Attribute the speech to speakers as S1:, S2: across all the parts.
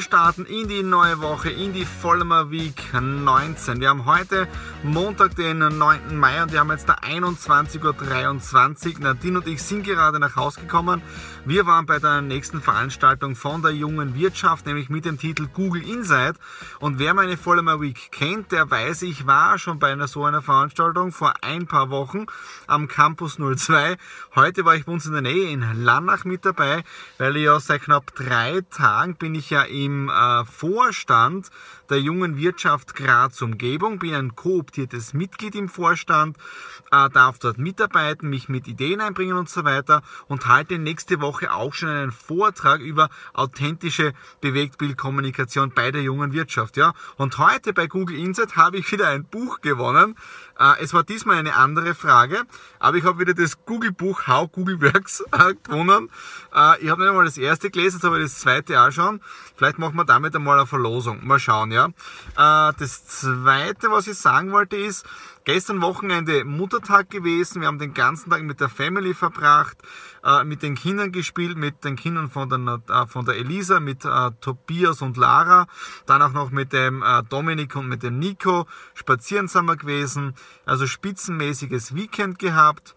S1: starten in die neue Woche, in die Vollmer Week 19. Wir haben heute Montag, den 9. Mai und wir haben jetzt da 21.23 Uhr. Nadine und ich sind gerade nach Hause gekommen. Wir waren bei der nächsten Veranstaltung von der jungen Wirtschaft, nämlich mit dem Titel Google Insight. Und wer meine Vollmer Week kennt, der weiß, ich war schon bei einer so einer Veranstaltung vor ein paar Wochen am Campus 02. Heute war ich bei uns in der Nähe in Lannach mit dabei, weil ich ja seit knapp drei Tagen bin ich ja im im äh, Vorstand der jungen Wirtschaft Graz Umgebung, bin ein kooptiertes Mitglied im Vorstand, äh, darf dort mitarbeiten, mich mit Ideen einbringen und so weiter und halte nächste Woche auch schon einen Vortrag über authentische Bewegtbildkommunikation bei der jungen Wirtschaft. Ja? Und heute bei Google Insight habe ich wieder ein Buch gewonnen. Äh, es war diesmal eine andere Frage, aber ich habe wieder das Google-Buch How Google Works gewonnen. Ich habe nicht einmal das erste gelesen, jetzt habe ich das zweite auch schon. Vielleicht machen wir damit einmal eine Verlosung. Mal schauen, ja. Äh, das zweite, was ich sagen wollte, ist, gestern Wochenende Muttertag gewesen. Wir haben den ganzen Tag mit der Family verbracht, äh, mit den Kindern gespielt, mit den Kindern von der, äh, von der Elisa, mit Tobias und Lara, dann auch noch mit dem Dominik und mit dem Nico. Spazieren sind wir gewesen, also spitzenmäßiges Weekend gehabt.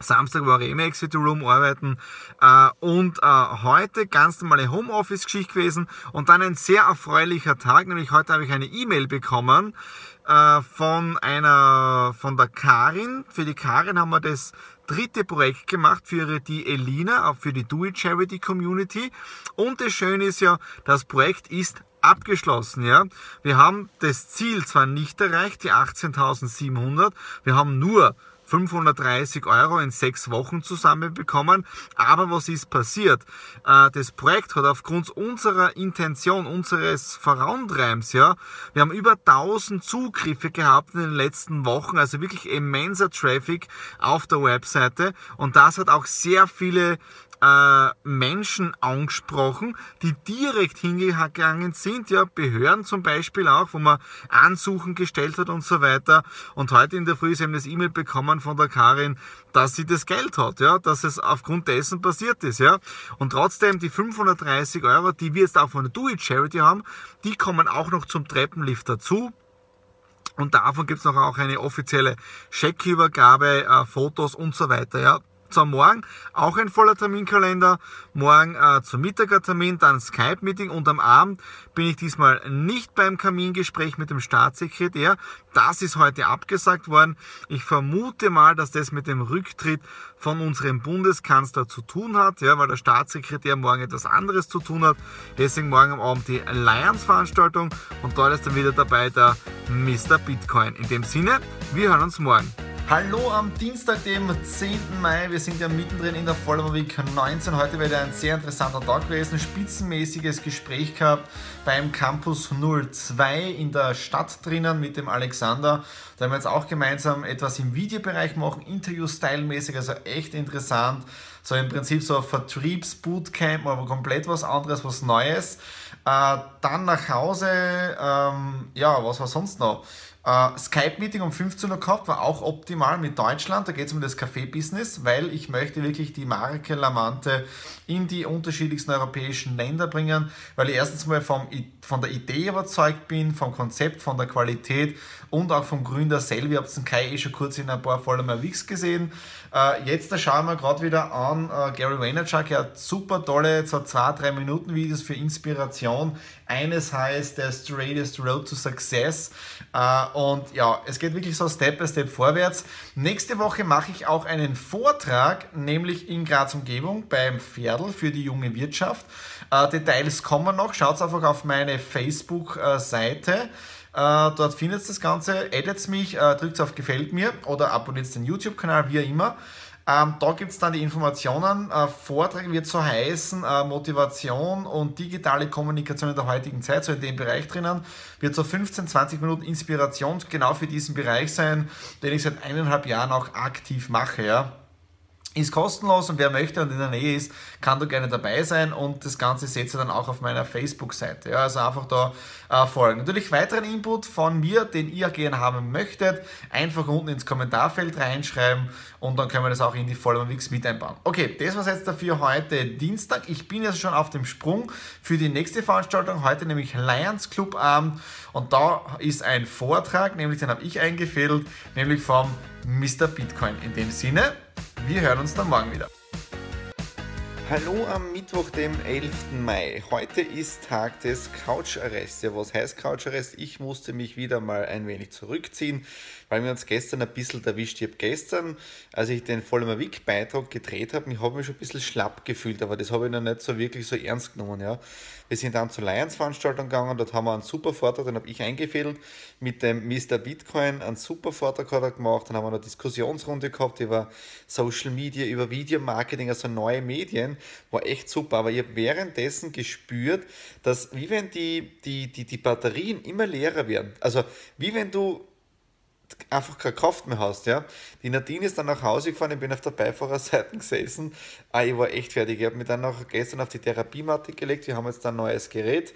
S1: Samstag war ich im Exit Room arbeiten äh, und äh, heute ganz normale Homeoffice-Geschichte gewesen und dann ein sehr erfreulicher Tag, nämlich heute habe ich eine E-Mail bekommen äh, von einer, von der Karin. Für die Karin haben wir das dritte Projekt gemacht für die Elina, auch für die It Charity Community und das Schöne ist ja, das Projekt ist abgeschlossen, ja. Wir haben das Ziel zwar nicht erreicht, die 18.700, wir haben nur 530 Euro in sechs Wochen zusammenbekommen. Aber was ist passiert? Äh, das Projekt hat aufgrund unserer Intention, unseres Vorantreibens, ja, wir haben über 1000 Zugriffe gehabt in den letzten Wochen, also wirklich immenser Traffic auf der Webseite. Und das hat auch sehr viele äh, Menschen angesprochen, die direkt hingegangen sind, ja, Behörden zum Beispiel auch, wo man Ansuchen gestellt hat und so weiter. Und heute in der Früh ist eben das E-Mail bekommen von der Karin, dass sie das Geld hat, ja, dass es aufgrund dessen passiert ist, ja. Und trotzdem die 530 Euro, die wir jetzt auch von der Do It Charity haben, die kommen auch noch zum Treppenlift dazu. Und davon gibt es noch auch eine offizielle Scheckübergabe, äh, Fotos und so weiter. Ja zwar morgen auch ein voller Terminkalender, morgen äh, zum Mittagertermin, dann Skype-Meeting und am Abend bin ich diesmal nicht beim Kamingespräch mit dem Staatssekretär. Das ist heute abgesagt worden. Ich vermute mal, dass das mit dem Rücktritt von unserem Bundeskanzler zu tun hat, ja, weil der Staatssekretär morgen etwas anderes zu tun hat. Deswegen morgen am Abend die Alliance-Veranstaltung und dort ist dann wieder dabei der Mr. Bitcoin. In dem Sinne, wir hören uns morgen.
S2: Hallo am Dienstag, dem 10. Mai. Wir sind ja mittendrin in der Vollmer Week 19. Heute wird ein sehr interessanter Tag gewesen. Spitzenmäßiges Gespräch gehabt beim Campus 02 in der Stadt drinnen mit dem Alexander. Da haben wir jetzt auch gemeinsam etwas im Videobereich machen, Interview-Style-mäßig, also echt interessant. So im Prinzip so Vertriebs-Bootcamp, aber komplett was anderes, was Neues. Äh, dann nach Hause, ähm, ja, was war sonst noch? Uh, Skype-Meeting um 15 Uhr gehabt, war auch optimal mit Deutschland. Da geht es um das Kaffee-Business, weil ich möchte wirklich die Marke Lamante in die unterschiedlichsten europäischen Länder bringen, weil ich erstens mal vom, von der Idee überzeugt bin, vom Konzept, von der Qualität und auch vom Gründer selber. Ihr habt den Kai eh schon kurz in ein paar Folgen Wix gesehen. Uh, jetzt schauen wir gerade wieder an uh, Gary Vaynerchuk. Er hat super tolle, so zwei, drei Minuten Videos für Inspiration. Eines heißt der Straightest Road to Success und ja, es geht wirklich so Step by Step vorwärts. Nächste Woche mache ich auch einen Vortrag, nämlich in Graz Umgebung beim Pferdl für die junge Wirtschaft. Äh, Details kommen noch. Schaut einfach auf meine Facebook-Seite. Äh, dort findet ihr das Ganze. Addet mich, äh, drückt auf Gefällt mir oder abonniert den YouTube-Kanal, wie immer. Ähm, da gibt es dann die Informationen. Äh, Vortrag wird so heißen, äh, Motivation und digitale Kommunikation in der heutigen Zeit, so in dem Bereich drinnen, wird so 15, 20 Minuten Inspiration genau für diesen Bereich sein, den ich seit eineinhalb Jahren auch aktiv mache. Ja. Ist kostenlos und wer möchte und in der Nähe ist, kann da gerne dabei sein und das Ganze seht ihr dann auch auf meiner Facebook-Seite. Ja, also einfach da äh, folgen. Natürlich weiteren Input von mir, den ihr gerne haben möchtet, einfach unten ins Kommentarfeld reinschreiben und dann können wir das auch in die Vollmer Wix mit einbauen. Okay, das war jetzt dafür heute Dienstag. Ich bin jetzt schon auf dem Sprung für die nächste Veranstaltung, heute nämlich Lions Club Abend und da ist ein Vortrag, nämlich den habe ich eingefädelt, nämlich vom Mr. Bitcoin. In dem Sinne, wir hören uns dann morgen wieder. Hallo am Mittwoch, dem 11. Mai. Heute ist Tag des Coucharrests. Ja, was heißt Coucharrest? Ich musste mich wieder mal ein wenig zurückziehen, weil wir uns gestern ein bisschen erwischt. Ich habe gestern, als ich den Vollmer Wick Beitrag gedreht habe, ich habe mich schon ein bisschen schlapp gefühlt, aber das habe ich noch nicht so wirklich so ernst genommen. Ja. Wir sind dann zur Lions-Veranstaltung gegangen, dort haben wir einen super Vortrag, den habe ich eingefädelt mit dem Mr. Bitcoin, einen super Vortrag hat er gemacht, dann haben wir eine Diskussionsrunde gehabt über Social Media, über Videomarketing, also neue Medien, war echt super, aber ich habe währenddessen gespürt, dass wie wenn die, die, die, die Batterien immer leerer werden, also wie wenn du einfach keine Kraft mehr hast. Ja. Die Nadine ist dann nach Hause gefahren, ich bin auf der Beifahrerseite gesessen. Ah, ich war echt fertig. Ich habe mich dann noch gestern auf die Therapiematte gelegt. Wir haben jetzt ein neues Gerät.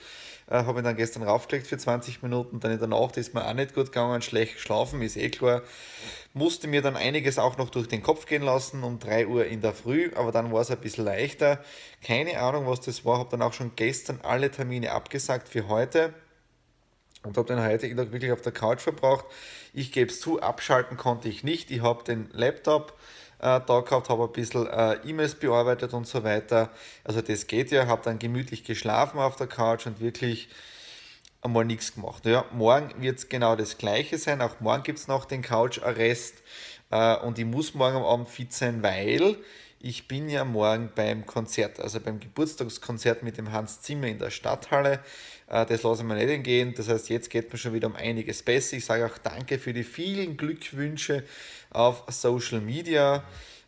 S2: Äh, habe mich dann gestern raufgelegt für 20 Minuten. Dann in der Nacht ist mir auch nicht gut gegangen, schlecht geschlafen, ist eh klar. Musste mir dann einiges auch noch durch den Kopf gehen lassen um 3 Uhr in der Früh, aber dann war es ein bisschen leichter. Keine Ahnung, was das war. Habe dann auch schon gestern alle Termine abgesagt für heute und habe den heutigen Tag wirklich auf der Couch verbracht. Ich gebe es zu, abschalten konnte ich nicht. Ich habe den Laptop äh, da gehabt, habe ein bisschen äh, E-Mails bearbeitet und so weiter. Also das geht ja, habe dann gemütlich geschlafen auf der Couch und wirklich einmal nichts gemacht. Ja, morgen wird es genau das gleiche sein. Auch morgen gibt es noch den Couch-Arrest äh, und ich muss morgen am Abend fit sein, weil ich bin ja morgen beim Konzert, also beim Geburtstagskonzert mit dem Hans Zimmer in der Stadthalle. Äh, das lasse ich mir nicht entgehen. Das heißt, jetzt geht mir schon wieder um einiges besser. Ich sage auch danke für die vielen Glückwünsche auf Social Media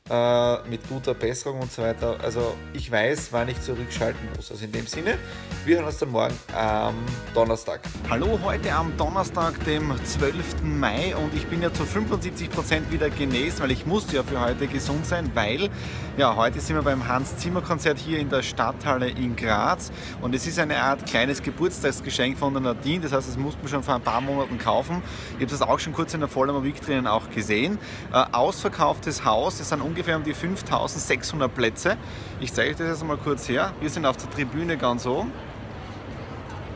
S2: äh, mit guter Besserung und so weiter. Also ich weiß, wann ich zurückschalten muss. Also in dem Sinne, wir hören uns dann morgen am Donnerstag. Hallo, heute am Donnerstag, dem 12. Mai und ich bin ja zu 75% wieder genesen, weil ich musste ja für heute gesund sein, weil ja, heute sind wir beim Hans Zimmer Konzert hier in der Stadthalle in Graz und es ist eine Art kleines Geburtstagsgeschenk von der Nadine, das heißt, es musste man schon vor ein paar Monaten kaufen. Ich habe das auch schon kurz in der Vollmer Week drinnen auch gesehen. Äh, ausverkauftes Haus, es sind ungefähr um die 5600 Plätze. Ich zeige euch das jetzt mal kurz her. Wir sind auf der Tribüne ganz oben.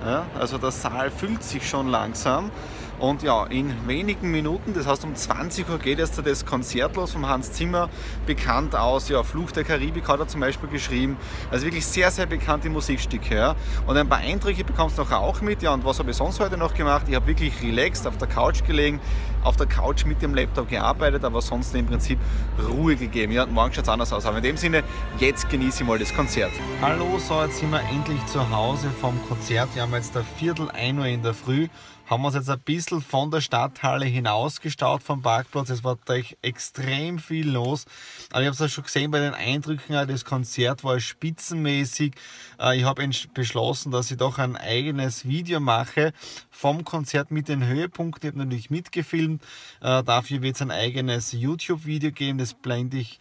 S2: Ja, also der Saal füllt sich schon langsam. Und ja, in wenigen Minuten, das heißt um 20 Uhr geht jetzt das Konzert los vom Hans Zimmer, bekannt aus, ja, Fluch der Karibik hat er zum Beispiel geschrieben. Also wirklich sehr, sehr bekannte Musikstücke. Ja. Und ein paar Eindrücke bekommst du noch auch mit. Ja, und was habe ich sonst heute noch gemacht? Ich habe wirklich relaxed auf der Couch gelegen, auf der Couch mit dem Laptop gearbeitet, aber sonst im Prinzip Ruhe gegeben. Ja, morgen schaut es anders aus. Aber in dem Sinne, jetzt genieße ich mal das Konzert. Hallo, so jetzt sind wir endlich zu Hause vom Konzert. Wir haben jetzt der Viertel 1 Uhr in der Früh haben wir uns jetzt ein bisschen von der Stadthalle hinausgestaut vom Parkplatz. Es war gleich extrem viel los. Aber ich habe es ja schon gesehen bei den Eindrücken, das Konzert war spitzenmäßig. Äh, ich habe beschlossen, dass ich doch ein eigenes Video mache vom Konzert mit den Höhepunkten. Ich habe natürlich mitgefilmt. Äh, dafür wird es ein eigenes YouTube-Video geben. Das blende ich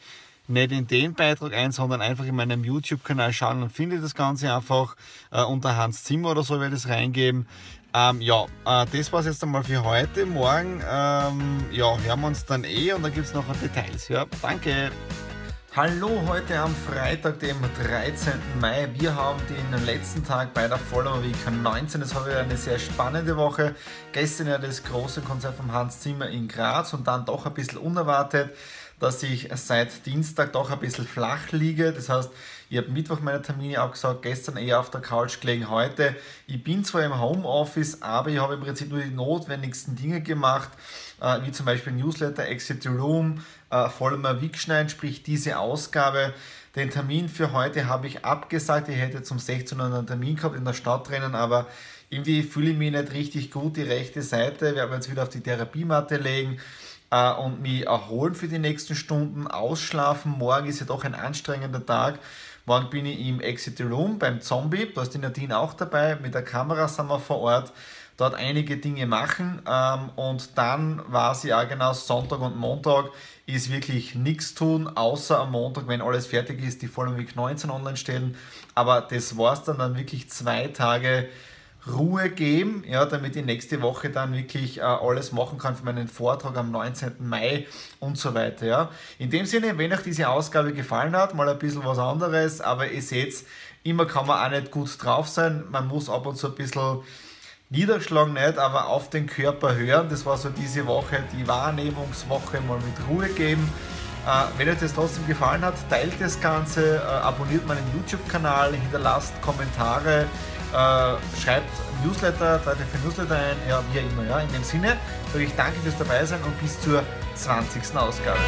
S2: nicht in den Beitrag ein, sondern einfach in meinem YouTube-Kanal schauen und finde das Ganze einfach äh, unter Hans Zimmer oder so werde ich es reingeben. Ähm, ja, äh, das war es jetzt einmal für heute. Morgen ähm, ja, hören wir uns dann eh und dann gibt es noch Details. Ja, danke. Hallo, heute am Freitag, dem 13. Mai. Wir haben den letzten Tag bei der Follower Week 19. Das war wieder eine sehr spannende Woche. Gestern ja das große Konzert vom Hans Zimmer in Graz und dann doch ein bisschen unerwartet dass ich seit Dienstag doch ein bisschen flach liege. Das heißt, ich habe Mittwoch meine Termine abgesagt, gestern eher auf der Couch gelegen, heute. Ich bin zwar im Homeoffice, aber ich habe im Prinzip nur die notwendigsten Dinge gemacht, äh, wie zum Beispiel Newsletter, Exit the Room, äh, Vollmer Wegschneiden, sprich diese Ausgabe. Den Termin für heute habe ich abgesagt. Ich hätte zum 16. Uhr einen Termin gehabt in der Stadt drinnen, aber irgendwie fühle ich mich nicht richtig gut. Die rechte Seite, wir werden jetzt wieder auf die Therapiematte legen äh, und mich erholen für die nächsten Stunden, ausschlafen. Morgen ist ja doch ein anstrengender Tag. Morgen bin ich im Exit Room beim Zombie, da ist die Nadine auch dabei, mit der Kamera sind wir vor Ort dort einige Dinge machen ähm, und dann war sie auch genau Sonntag und Montag ist wirklich nichts tun, außer am Montag, wenn alles fertig ist, die Following Week 19 online stellen. Aber das war es dann, dann wirklich zwei Tage Ruhe geben, ja, damit ich nächste Woche dann wirklich äh, alles machen kann für meinen Vortrag am 19. Mai und so weiter. Ja. In dem Sinne, wenn euch diese Ausgabe gefallen hat, mal ein bisschen was anderes, aber ihr seht, immer kann man auch nicht gut drauf sein. Man muss ab und zu ein bisschen Niederschlag nicht, aber auf den Körper hören. Das war so diese Woche, die Wahrnehmungswoche, mal mit Ruhe geben. Äh, wenn euch das trotzdem gefallen hat, teilt das Ganze, äh, abonniert meinen YouTube-Kanal, hinterlasst Kommentare, äh, schreibt Newsletter, tragt für Newsletter ein, ja, wie immer. Ja. In dem Sinne sage ich danke fürs Dabeisein und bis zur 20. Ausgabe.